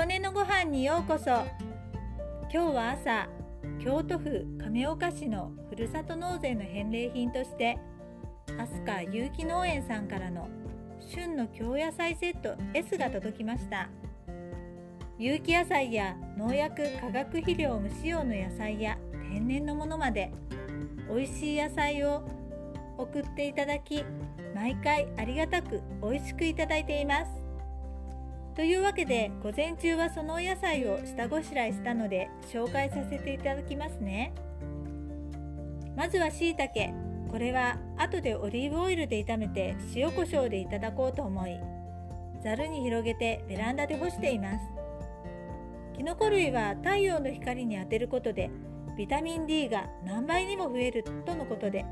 琴音のご飯にようこそ。今日は朝京都府亀岡市のふるさと納税の返礼品として飛鳥有機農園さんからの旬の京野菜セット S が届きました。有機野菜や農薬化学肥料無使用の野菜や天然のものまで美味しい野菜を送っていただき毎回ありがたく美味しくいただいています。というわけで午前中はそのお野菜を下ごしらえしたので紹介させていただきますね。まずはしいたけこれは後でオリーブオイルで炒めて塩コショウでいただこうと思いざるに広げてベランダで干しています。きのこ類は太陽の光に当てることでビタミン D が何倍にも増えるとのことで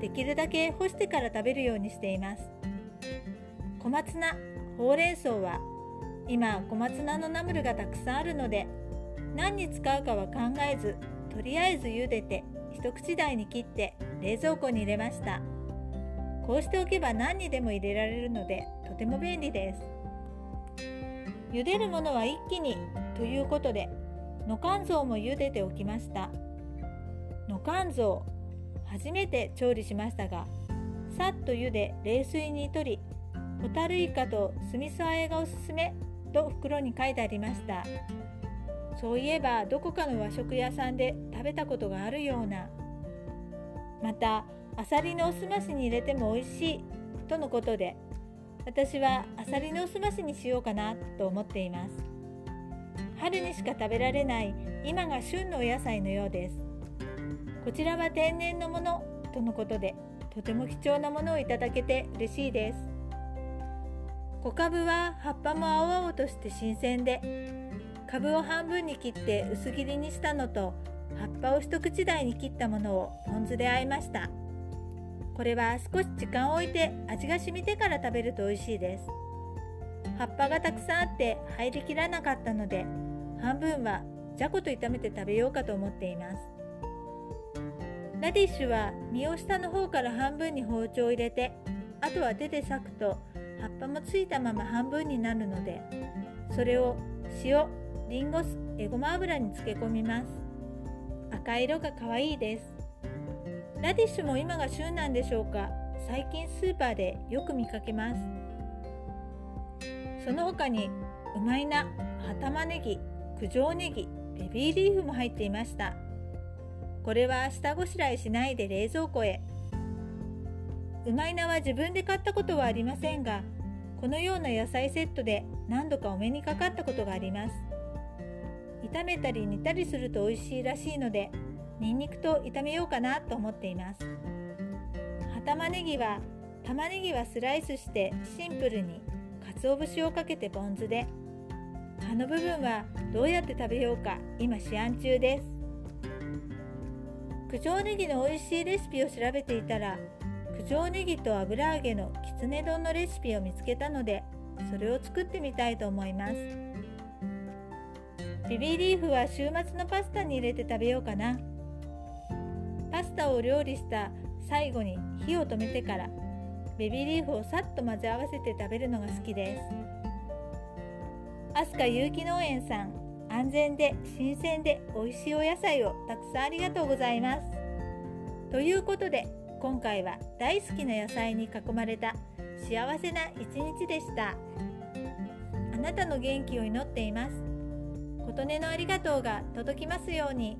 できるだけ干してから食べるようにしています。小松菜ほうれん草は今小松菜のナムルがたくさんあるので何に使うかは考えずとりあえず茹でて一口大に切って冷蔵庫に入れました。こうしておけば何にでも入れられるのでとても便利です。茹でるものは一気にということで野肝臓も茹でておきました。野肝臓初めて調理しましたがさっと茹で冷水にとりホタルイカと酢味噌あえがおすすめ。と袋に書いてありました。そういえばどこかの和食屋さんで食べたことがあるような。またあさりのおすましに入れても美味しい。とのことで私はあさりのおすましにしようかな。と思っています。春にしか食べられない今が旬のお野菜のようです。こちらは天然のもの。とのことでとても貴重なものをいただけて嬉しいです。小株は葉っぱも青々として新鮮で株を半分に切って薄切りにしたのと葉っぱを一口大に切ったものをポン酢で和えました。これは少し時間を置いて味が染みてから食べると美味しいです。葉っぱがたくさんあって入りきらなかったので半分はじゃこと炒めて食べようかと思っています。ラディッシュは実を下の方から半分に包丁を入れてあとは手で裂くと葉っぱもついたまま半分になるのでそれを塩リンゴ酢エゴマ油に漬け込みます。赤色が可愛いです。ラディッシュも今が旬なんでしょうか。最近スーパーでよく見かけます。その他にうまいな葉玉ねぎ九条ネギベビーリーフも入っていました。これは下ごしらえしないで冷蔵庫へ。うまいなは自分で買ったことはありませんがこのような野菜セットで何度かお目にかかったことがあります。炒めたり煮たりすると美味しいらしいのでニンニクと炒めようかなと思っています。葉玉ねぎは玉ねぎはスライスしてシンプルに鰹節をかけてポン酢で。葉の部分はどうやって食べようか今試案中です。九条ネギの美味しいレシピを調べていたら九条ネギと油揚げのきつね丼のレシピを見つけたのでそれを作ってみたいと思います。ビビーリーフは週末のパスタに入れて食べようかな。パスタを料理した最後に火を止めてからベビーリーフをさっと混ぜ合わせて食べるのが好きです。飛鳥有機農園さん安全で新鮮で美味しいお野菜をたくさんありがとうございます。ということで今回は大好きな野菜に囲まれた幸せな一日でした。あなたの元気を祈っています。琴音のありがとうが届きますように。